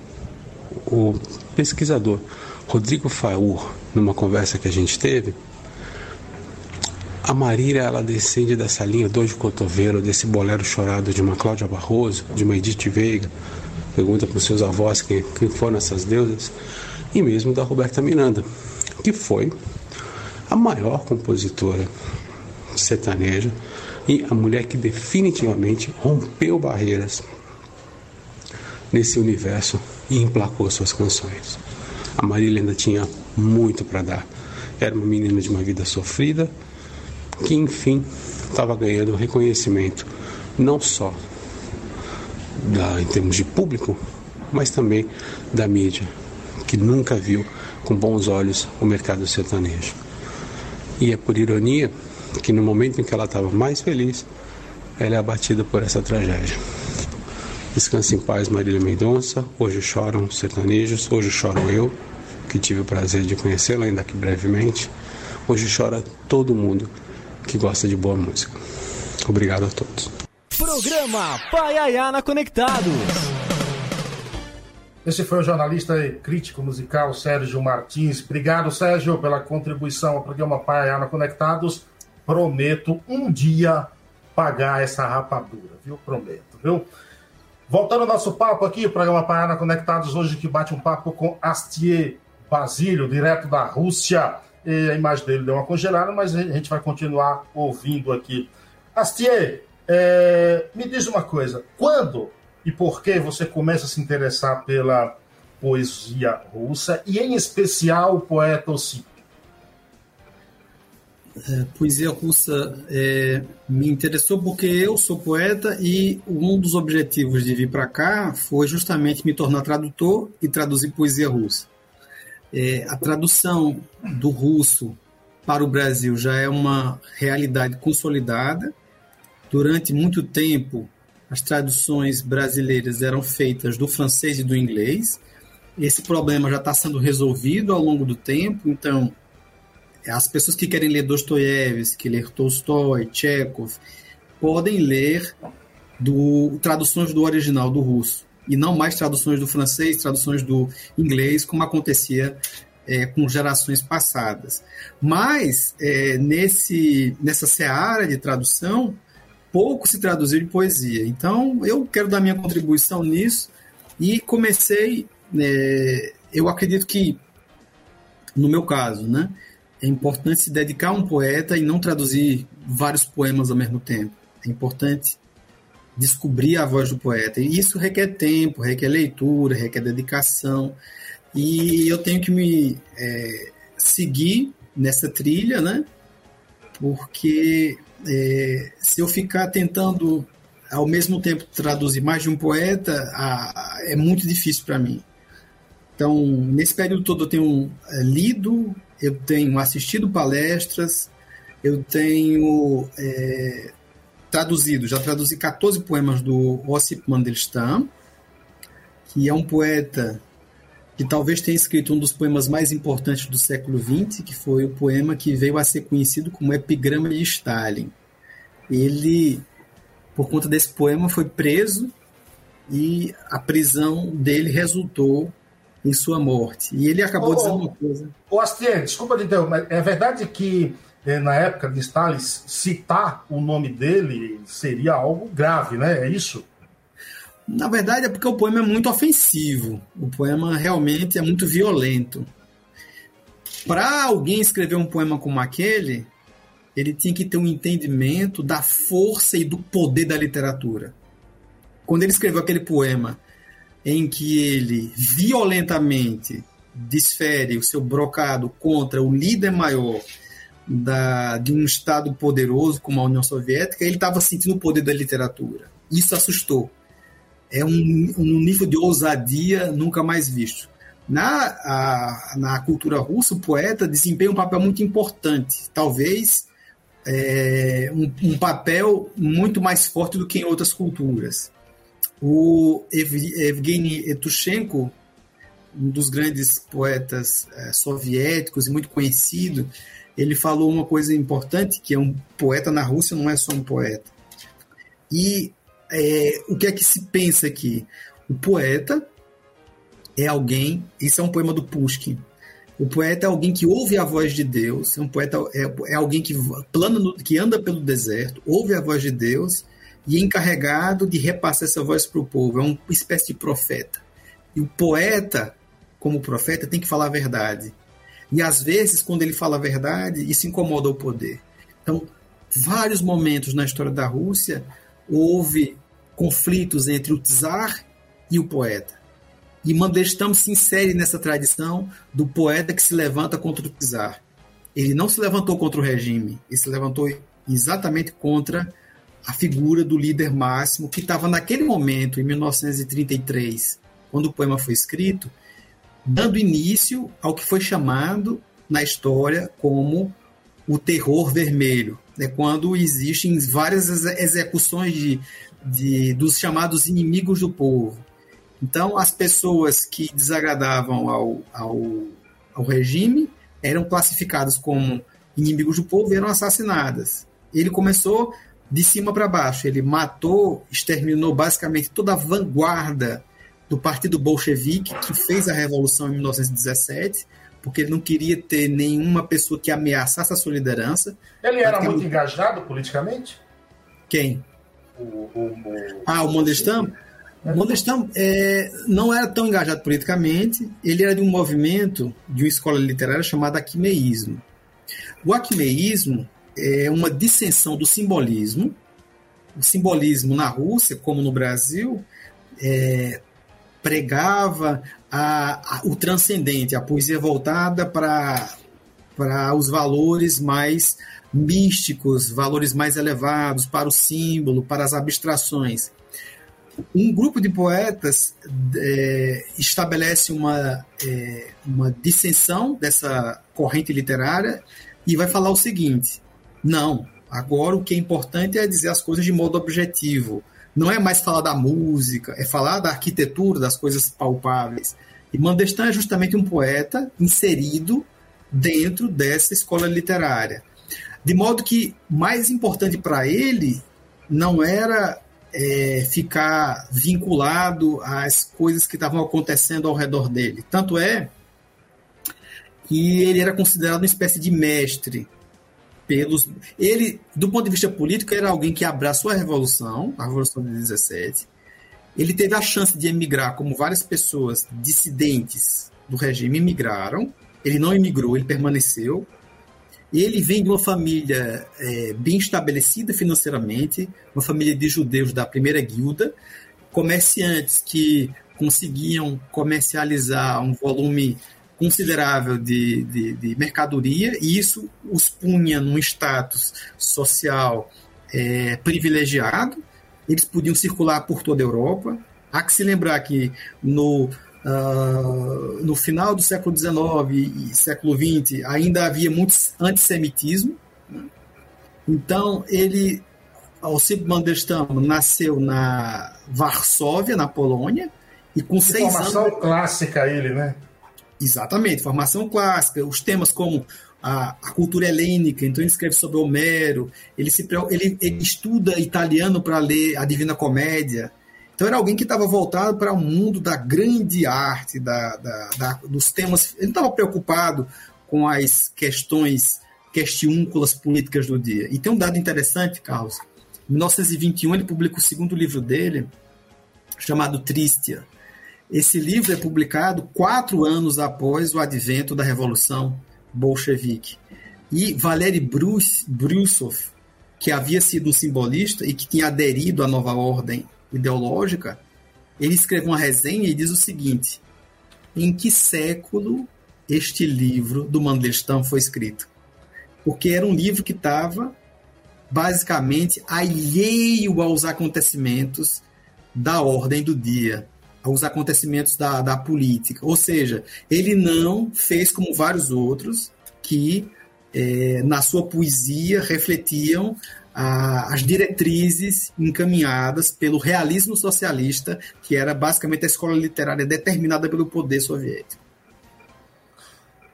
o pesquisador Rodrigo Faur numa conversa que a gente teve, a Marília ela descende dessa linha dor de cotovelo, desse bolero chorado de uma Cláudia Barroso, de uma Edith Veiga, pergunta para os seus avós quem, quem foram essas deusas, e mesmo da Roberta Miranda, que foi a maior compositora sertaneja e a mulher que definitivamente rompeu barreiras nesse universo e emplacou suas canções. A Marília ainda tinha muito para dar. Era uma menina de uma vida sofrida, que enfim estava ganhando reconhecimento, não só da, em termos de público, mas também da mídia, que nunca viu com bons olhos o mercado sertanejo. E é por ironia que no momento em que ela estava mais feliz, ela é abatida por essa tragédia. Descanse em paz, Marília Mendonça. Hoje choram sertanejos, hoje choro eu, que tive o prazer de conhecê-la ainda aqui brevemente. Hoje chora todo mundo que gosta de boa música. Obrigado a todos. Programa Paiaiana Conectados. Esse foi o jornalista e crítico musical Sérgio Martins. Obrigado, Sérgio, pela contribuição ao programa Paiaiana Conectados. Prometo um dia pagar essa rapadura, viu? Prometo, viu? Voltando ao nosso papo aqui, o programa Paiana Conectados, hoje que bate um papo com Astier Basílio, direto da Rússia. E a imagem dele deu uma congelada, mas a gente vai continuar ouvindo aqui. Astier, é, me diz uma coisa: quando e por que você começa a se interessar pela poesia russa e, em especial, o poeta Ossip? É, poesia russa é, me interessou porque eu sou poeta e um dos objetivos de vir para cá foi justamente me tornar tradutor e traduzir poesia russa. É, a tradução do russo para o Brasil já é uma realidade consolidada. Durante muito tempo, as traduções brasileiras eram feitas do francês e do inglês. Esse problema já está sendo resolvido ao longo do tempo, então as pessoas que querem ler Dostoiévski, ler Tolstói, Chekhov, podem ler do, traduções do original do russo e não mais traduções do francês, traduções do inglês, como acontecia é, com gerações passadas. Mas é, nesse, nessa seara de tradução, pouco se traduziu de poesia. Então eu quero dar minha contribuição nisso e comecei. É, eu acredito que, no meu caso, né, é importante se dedicar a um poeta e não traduzir vários poemas ao mesmo tempo. É importante descobrir a voz do poeta. E isso requer tempo, requer leitura, requer dedicação. E eu tenho que me é, seguir nessa trilha, né? Porque é, se eu ficar tentando ao mesmo tempo traduzir mais de um poeta, a, a, é muito difícil para mim. Então, nesse período todo eu tenho é, lido, eu tenho assistido palestras, eu tenho é, traduzido, já traduzi 14 poemas do Ossip Mandelstam, que é um poeta que talvez tenha escrito um dos poemas mais importantes do século XX, que foi o poema que veio a ser conhecido como Epigrama de Stalin. Ele, por conta desse poema, foi preso e a prisão dele resultou em sua morte. E ele acabou oh, dizendo uma coisa. Ô, Astier, desculpa te interromper, é verdade que é, na época de Stalin, citar o nome dele seria algo grave, né? É isso? Na verdade, é porque o poema é muito ofensivo. O poema realmente é muito violento. Para alguém escrever um poema como aquele, ele tinha que ter um entendimento da força e do poder da literatura. Quando ele escreveu aquele poema em que ele violentamente desfere o seu brocado contra o líder maior da, de um Estado poderoso como a União Soviética, ele estava sentindo o poder da literatura. Isso assustou. É um, um nível de ousadia nunca mais visto. Na, a, na cultura russa, o poeta desempenha um papel muito importante, talvez é, um, um, papel muito mais forte do que em outras culturas. O Evgeny Etushenko, um dos grandes poetas é, soviéticos e muito conhecido, ele falou uma coisa importante, que é um poeta na Rússia não é só um poeta. E é, o que é que se pensa aqui? O poeta é alguém, isso é um poema do Pushkin, o poeta é alguém que ouve a voz de Deus, é um poeta é, é alguém que plana no, que anda pelo deserto, ouve a voz de Deus e é encarregado de repassar essa voz para o povo. É uma espécie de profeta. E o poeta, como profeta, tem que falar a verdade. E às vezes, quando ele fala a verdade, isso incomoda o poder. Então, vários momentos na história da Rússia houve conflitos entre o czar e o poeta. E Mandelstam se insere nessa tradição do poeta que se levanta contra o czar. Ele não se levantou contra o regime, ele se levantou exatamente contra a figura do líder máximo que estava naquele momento, em 1933, quando o poema foi escrito, dando início ao que foi chamado na história como o terror vermelho, né, quando existem várias execuções de, de, dos chamados inimigos do povo. Então, as pessoas que desagradavam ao, ao, ao regime eram classificadas como inimigos do povo e eram assassinadas. Ele começou de cima para baixo. Ele matou, exterminou basicamente toda a vanguarda do Partido Bolchevique, que fez a Revolução em 1917, porque ele não queria ter nenhuma pessoa que ameaçasse a sua liderança. Ele era muito engajado politicamente? Quem? O, o, o... Ah, o Mandelstam? O Mandelstam é, não era tão engajado politicamente, ele era de um movimento, de uma escola literária chamada Aquimeísmo. O Aquimeísmo é uma dissensão do simbolismo. O simbolismo na Rússia, como no Brasil, é, pregava a, a, o transcendente, a poesia voltada para os valores mais místicos, valores mais elevados, para o símbolo, para as abstrações. Um grupo de poetas é, estabelece uma, é, uma dissensão dessa corrente literária e vai falar o seguinte: não, agora o que é importante é dizer as coisas de modo objetivo não é mais falar da música, é falar da arquitetura, das coisas palpáveis. E Mandelstam é justamente um poeta inserido dentro dessa escola literária. De modo que mais importante para ele não era é, ficar vinculado às coisas que estavam acontecendo ao redor dele. Tanto é que ele era considerado uma espécie de mestre pelos. Ele, do ponto de vista político, era alguém que abraçou a revolução, a revolução de 17. Ele teve a chance de emigrar, como várias pessoas dissidentes do regime emigraram. Ele não emigrou, ele permaneceu. Ele vem de uma família é, bem estabelecida financeiramente, uma família de judeus da primeira guilda, comerciantes que conseguiam comercializar um volume considerável de, de, de mercadoria, e isso os punha num status social é, privilegiado. Eles podiam circular por toda a Europa. Há que se lembrar que no, uh, no final do século XIX e século XX ainda havia muito antissemitismo. Né? Então, ele, Alcide Mandelstam nasceu na Varsóvia, na Polônia, e com seis Formação anos... clássica ele, né? Exatamente, formação clássica, os temas como a, a, cultura helênica, então ele escreve sobre Homero, ele, se, ele, ele estuda italiano para ler a Divina Comédia. Então era alguém que estava voltado para o mundo da grande arte, da, da, da dos temas. Ele não estava preocupado com as questões questiúnculas políticas do dia. E tem um dado interessante, Carlos. Em 1921 ele publica o segundo livro dele, chamado Tristia esse livro é publicado quatro anos após o advento da Revolução Bolchevique. E Valery Brusov, que havia sido um simbolista e que tinha aderido à nova ordem ideológica, ele escreveu uma resenha e diz o seguinte: em que século este livro do Mandelstam foi escrito? Porque era um livro que estava basicamente alheio aos acontecimentos da ordem do dia os acontecimentos da, da política. Ou seja, ele não fez como vários outros que, é, na sua poesia, refletiam a, as diretrizes encaminhadas pelo realismo socialista, que era basicamente a escola literária determinada pelo poder soviético.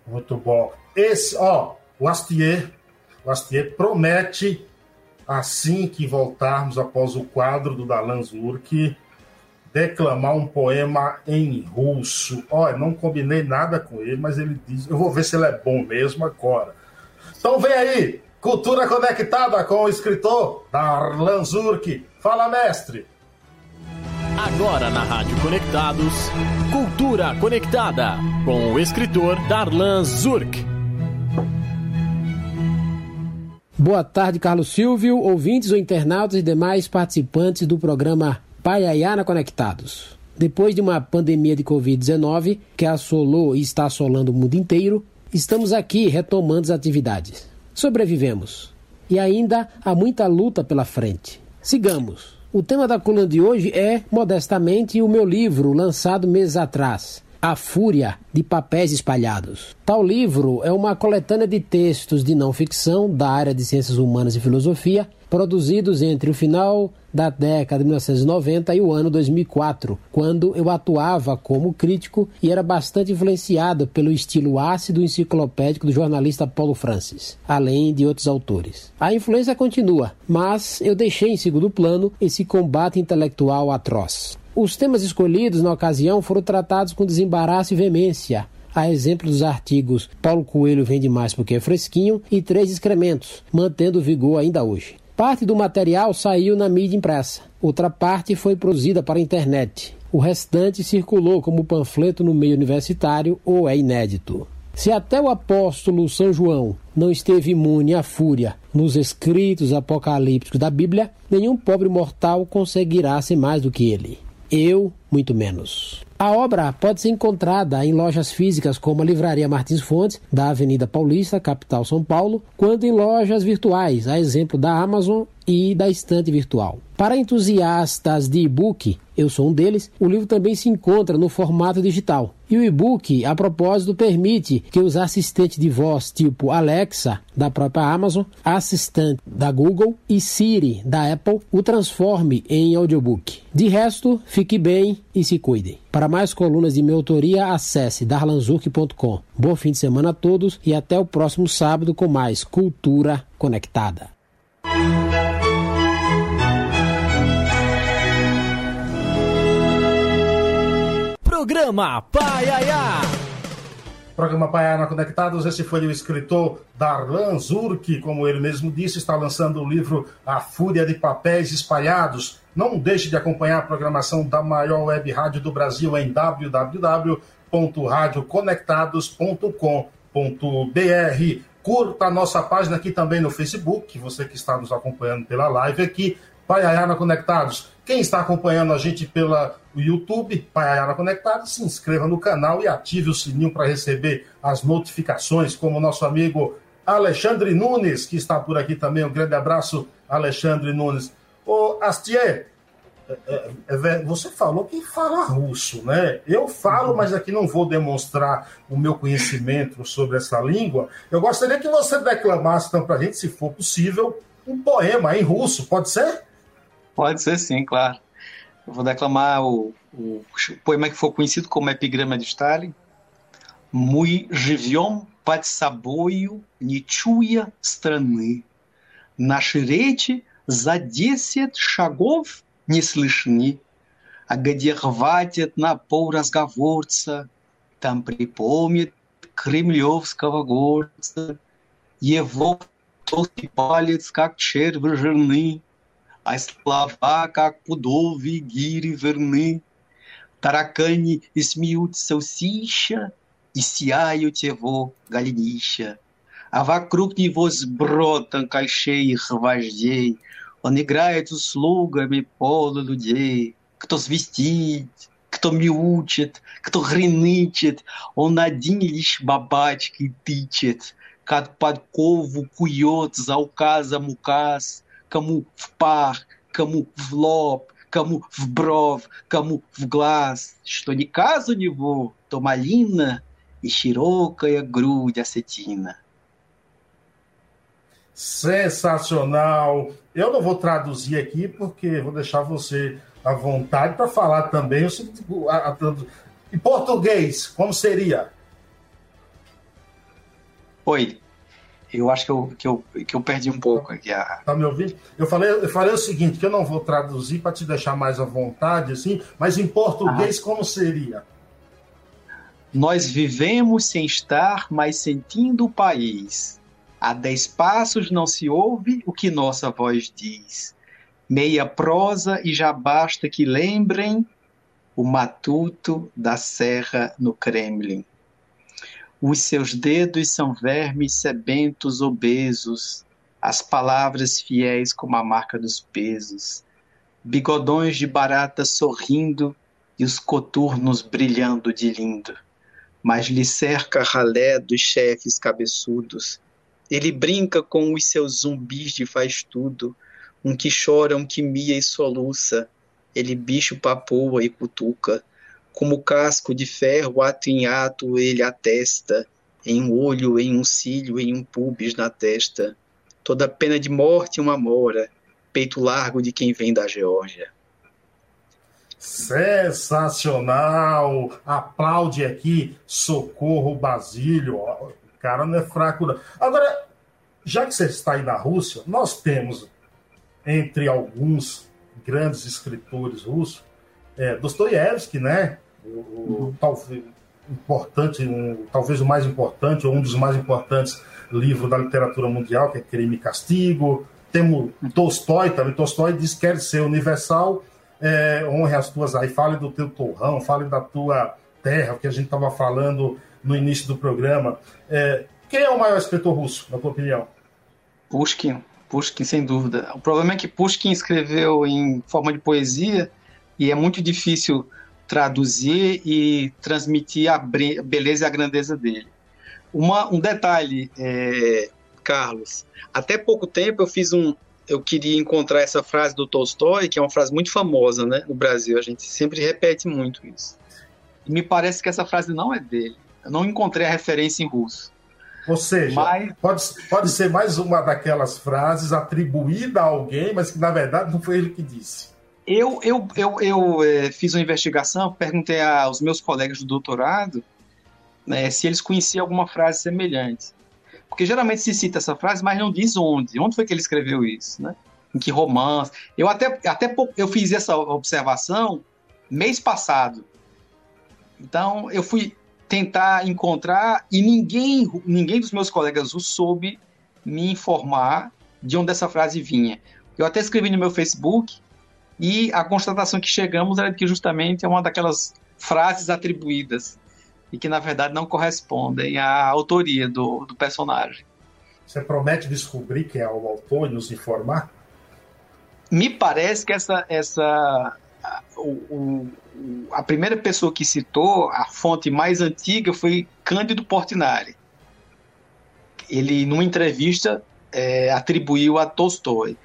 Muito bom. Esse, ó, o Astier, o Astier promete, assim que voltarmos após o quadro do Dalan Zurk, declamar um poema em russo. Olha, não combinei nada com ele, mas ele diz: eu vou ver se ele é bom mesmo agora. Então vem aí, Cultura Conectada com o escritor Darlan Zurk. Fala, mestre! Agora na Rádio Conectados, Cultura Conectada com o escritor Darlan Zurk. Boa tarde, Carlos Silvio, ouvintes ou internautas e demais participantes do programa Paiaiana Conectados. Depois de uma pandemia de Covid-19 que assolou e está assolando o mundo inteiro, estamos aqui retomando as atividades. Sobrevivemos. E ainda há muita luta pela frente. Sigamos. O tema da coluna de hoje é, modestamente, o meu livro, lançado meses atrás, A Fúria de Papéis Espalhados. Tal livro é uma coletânea de textos de não ficção da área de Ciências Humanas e Filosofia produzidos entre o final da década de 1990 e o ano 2004, quando eu atuava como crítico e era bastante influenciado pelo estilo ácido enciclopédico do jornalista Paulo Francis, além de outros autores. A influência continua, mas eu deixei em segundo plano esse combate intelectual atroz. Os temas escolhidos na ocasião foram tratados com desembaraço e veemência, a exemplo dos artigos Paulo Coelho vende mais porque é fresquinho e Três Excrementos, mantendo vigor ainda hoje. Parte do material saiu na mídia impressa, outra parte foi produzida para a internet. O restante circulou como panfleto no meio universitário ou é inédito. Se até o apóstolo São João não esteve imune à fúria nos escritos apocalípticos da Bíblia, nenhum pobre mortal conseguirá ser mais do que ele. Eu, muito menos. A obra pode ser encontrada em lojas físicas como a Livraria Martins Fontes, da Avenida Paulista, capital São Paulo, quanto em lojas virtuais, a exemplo da Amazon e da Estante Virtual. Para entusiastas de e-book, eu sou um deles, o livro também se encontra no formato digital. E o e-book, a propósito, permite que os assistentes de voz tipo Alexa, da própria Amazon, assistente da Google e Siri, da Apple, o transforme em audiobook. De resto, fique bem e se cuidem. Para mais colunas de minha autoria, acesse darlanzurk.com. Bom fim de semana a todos e até o próximo sábado com mais Cultura Conectada. Programa Paiaiá. Programa Paiana Conectados, esse foi o escritor Darlan Zurk, como ele mesmo disse, está lançando o livro A Fúria de Papéis Espalhados. Não deixe de acompanhar a programação da maior web rádio do Brasil em www.radioconectados.com.br. Curta a nossa página aqui também no Facebook, você que está nos acompanhando pela live aqui, Paiaiana Conectados. Quem está acompanhando a gente pela YouTube, Paiaiana Conectados, se inscreva no canal e ative o sininho para receber as notificações, como o nosso amigo Alexandre Nunes, que está por aqui também. Um grande abraço, Alexandre Nunes. Ô, Astier, é, é, é você falou que fala russo, né? Eu falo, mas aqui não vou demonstrar o meu conhecimento sobre essa língua. Eu gostaria que você declamasse, então, para a gente, se for possível, um poema em russo, pode ser? Pode ser sim, claro. Eu vou declamar o, o, o poema que foi conhecido como Epigrama de Stalin. Мы живем под собою, не чуя страны. Наши речи за десять шагов не слышны. А где хватит на полразговорца, там припомнит кремлевского горца. Его толстый палец, как червь жирный, а слова, как пудовые гири верны. Таракани и смеются усища, и сияют его голенища. А вокруг него сброд тонкольшеих вождей. Он играет услугами полулюдей. Кто свистит, кто мяучит, кто хренычет, он один лишь бабачкой тычет, как подкову кует за указом указ, кому в пах, кому в лоб, кому в бровь, кому в глаз. Что не каз у него, то малина и широкая грудь осетина. Sensacional! Eu não vou traduzir aqui porque vou deixar você à vontade para falar também. Em português, como seria? Oi, eu acho que eu, que eu, que eu perdi um pouco aqui. A... Tá me ouvindo? Eu falei, eu falei o seguinte, que eu não vou traduzir para te deixar mais à vontade, assim, mas em português ah. como seria? Nós vivemos sem estar, mas sentindo o país. A dez passos não se ouve o que nossa voz diz. Meia prosa e já basta que lembrem o matuto da serra no Kremlin. Os seus dedos são vermes sebentos obesos, as palavras fiéis como a marca dos pesos. Bigodões de barata sorrindo, e os coturnos brilhando de lindo. Mas lhe cerca ralé dos chefes cabeçudos. Ele brinca com os seus zumbis de faz tudo, um que chora, um que mia e soluça. Ele bicho papoa e cutuca. Como casco de ferro, ato em ato, ele atesta, em um olho, em um cílio, em um pubis na testa. Toda pena de morte uma mora, peito largo de quem vem da Geórgia. Sensacional! Aplaude aqui, socorro Basílio. O cara não é fraco. Não. Agora, já que você está aí na Rússia, nós temos, entre alguns grandes escritores russos, é, Dostoiévski, né? O, o, importante, um, talvez o mais importante, ou um dos mais importantes livros da literatura mundial, que é Crime e Castigo. Temos Tolstói também. Tolstói diz que quer ser universal, é, honre as tuas aí, fale do teu torrão, fale da tua terra, que a gente estava falando no início do programa. É, quem é o maior escritor russo, na tua opinião? Pushkin. Pushkin, sem dúvida. O problema é que Pushkin escreveu em forma de poesia e é muito difícil traduzir e transmitir a beleza e a grandeza dele. Uma, um detalhe, é, Carlos. Até pouco tempo eu fiz um. Eu queria encontrar essa frase do Tolstói, que é uma frase muito famosa né, no Brasil. A gente sempre repete muito isso. E me parece que essa frase não é dele. Eu não encontrei a referência em russo. Ou seja, mas... pode, pode ser mais uma daquelas frases atribuída a alguém, mas que na verdade não foi ele que disse. Eu, eu, eu, eu é, fiz uma investigação, perguntei aos meus colegas do doutorado né, se eles conheciam alguma frase semelhante. Porque geralmente se cita essa frase, mas não diz onde. Onde foi que ele escreveu isso, né? Em que romance? Eu até, até eu fiz essa observação mês passado. Então eu fui tentar encontrar e ninguém, ninguém dos meus colegas soube me informar de onde essa frase vinha. Eu até escrevi no meu Facebook e a constatação que chegamos era que justamente é uma daquelas frases atribuídas e que na verdade não correspondem à autoria do, do personagem. Você promete descobrir quem é o autor e nos informar? Me parece que essa, essa o, o, a primeira pessoa que citou a fonte mais antiga foi Cândido Portinari. Ele, numa entrevista, é, atribuiu a Tolstói.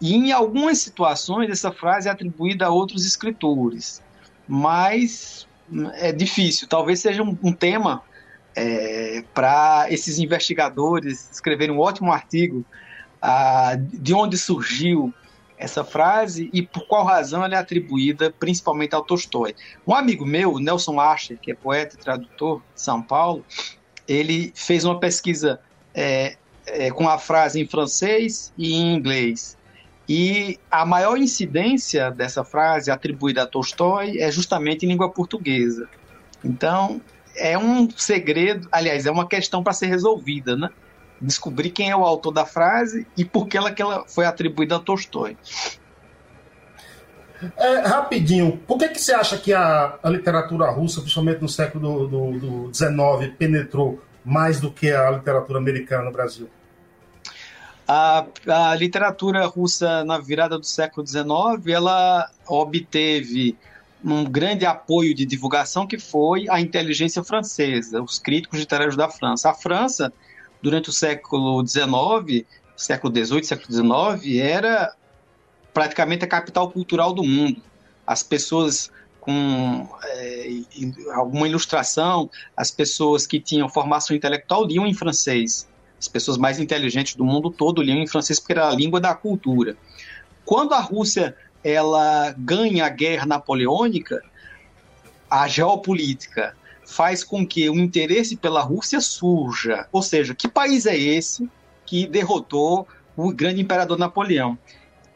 E em algumas situações essa frase é atribuída a outros escritores, mas é difícil. Talvez seja um, um tema é, para esses investigadores escreverem um ótimo artigo ah, de onde surgiu essa frase e por qual razão ela é atribuída principalmente ao Tolstói. Um amigo meu, Nelson Asher, que é poeta e tradutor de São Paulo, ele fez uma pesquisa é, é, com a frase em francês e em inglês. E a maior incidência dessa frase atribuída a Tolstói é justamente em língua portuguesa. Então, é um segredo, aliás, é uma questão para ser resolvida, né? Descobrir quem é o autor da frase e por que ela, que ela foi atribuída a Tolstói. É, rapidinho, por que, que você acha que a, a literatura russa, principalmente no século do, do, do XIX, penetrou mais do que a literatura americana no Brasil? A, a literatura russa na virada do século XIX, ela obteve um grande apoio de divulgação que foi a inteligência francesa, os críticos literários da França. A França, durante o século XIX, século XVIII, século XIX, era praticamente a capital cultural do mundo. As pessoas com é, alguma ilustração, as pessoas que tinham formação intelectual liam em francês. As pessoas mais inteligentes do mundo todo liam em francês porque era a língua da cultura. Quando a Rússia ela ganha a guerra napoleônica, a geopolítica faz com que o interesse pela Rússia surja. Ou seja, que país é esse que derrotou o grande imperador Napoleão?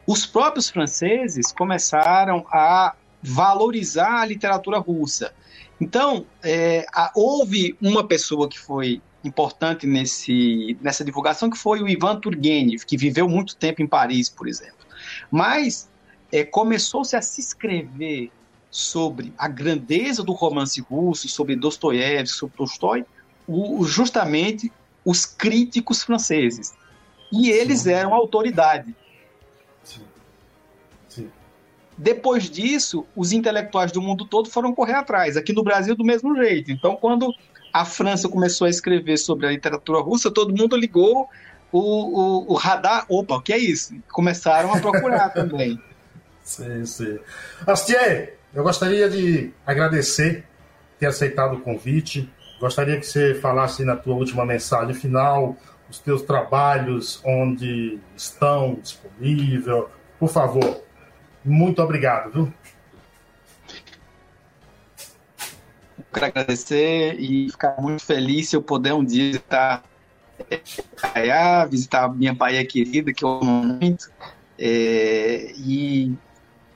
Os próprios franceses começaram a valorizar a literatura russa. Então, é, houve uma pessoa que foi importante nesse, nessa divulgação, que foi o Ivan Turgenev, que viveu muito tempo em Paris, por exemplo. Mas é, começou-se a se escrever sobre a grandeza do romance russo, sobre Dostoiévski, sobre Tolstói, o, justamente os críticos franceses. E eles Sim. eram autoridade. Sim. Sim. Depois disso, os intelectuais do mundo todo foram correr atrás. Aqui no Brasil, do mesmo jeito. Então, quando a França começou a escrever sobre a literatura russa, todo mundo ligou o, o, o radar. Opa, o que é isso? Começaram a procurar (laughs) também. Sim, sim. Astier, eu gostaria de agradecer ter aceitado o convite. Gostaria que você falasse na tua última mensagem final os teus trabalhos, onde estão disponíveis. Por favor, muito obrigado, viu? Quero agradecer e ficar muito feliz se eu puder um dia visitar Bahia, visitar minha Bahia querida, que eu amo muito. É, e,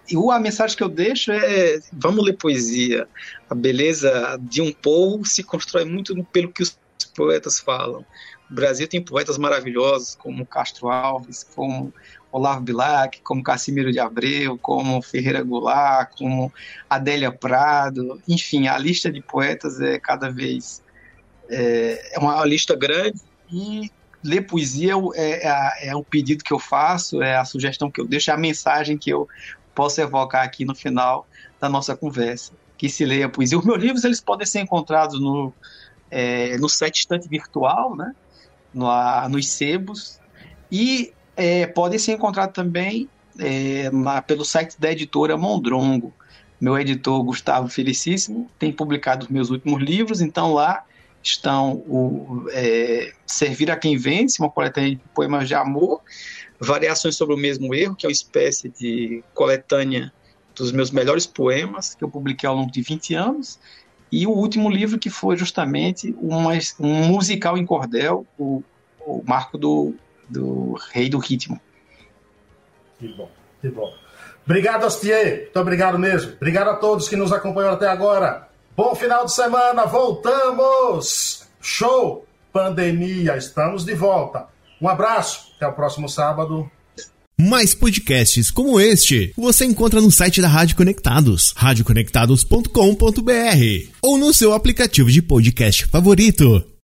e a mensagem que eu deixo é: vamos ler poesia. A beleza de um povo se constrói muito pelo que os poetas falam. O Brasil tem poetas maravilhosos como Castro Alves, como Olavo Bilac, como Cassimiro de Abreu, como Ferreira Goulart, como Adélia Prado, enfim, a lista de poetas é cada vez é, é uma lista grande e ler poesia é, é, é um pedido que eu faço, é a sugestão que eu deixo, é a mensagem que eu posso evocar aqui no final da nossa conversa, que se leia poesia. Os meus livros eles podem ser encontrados no, é, no site Estante Virtual, né? no, nos sebos, e é, podem ser encontrados também é, na, pelo site da editora Mondrongo. Meu editor Gustavo Felicíssimo tem publicado os meus últimos livros, então lá estão o é, Servir a Quem Vence, uma coletânea de poemas de amor, Variações sobre o Mesmo Erro, que é uma espécie de coletânea dos meus melhores poemas, que eu publiquei ao longo de 20 anos, e o último livro que foi justamente uma, um musical em cordel, o, o marco do, do Rei do Ritmo. Que bom, que bom. Obrigado, Astier. Muito obrigado mesmo. Obrigado a todos que nos acompanharam até agora. Bom final de semana. Voltamos. Show. Pandemia. Estamos de volta. Um abraço. Até o próximo sábado. Mais podcasts como este você encontra no site da Rádio Conectados, radioconectados.com.br ou no seu aplicativo de podcast favorito.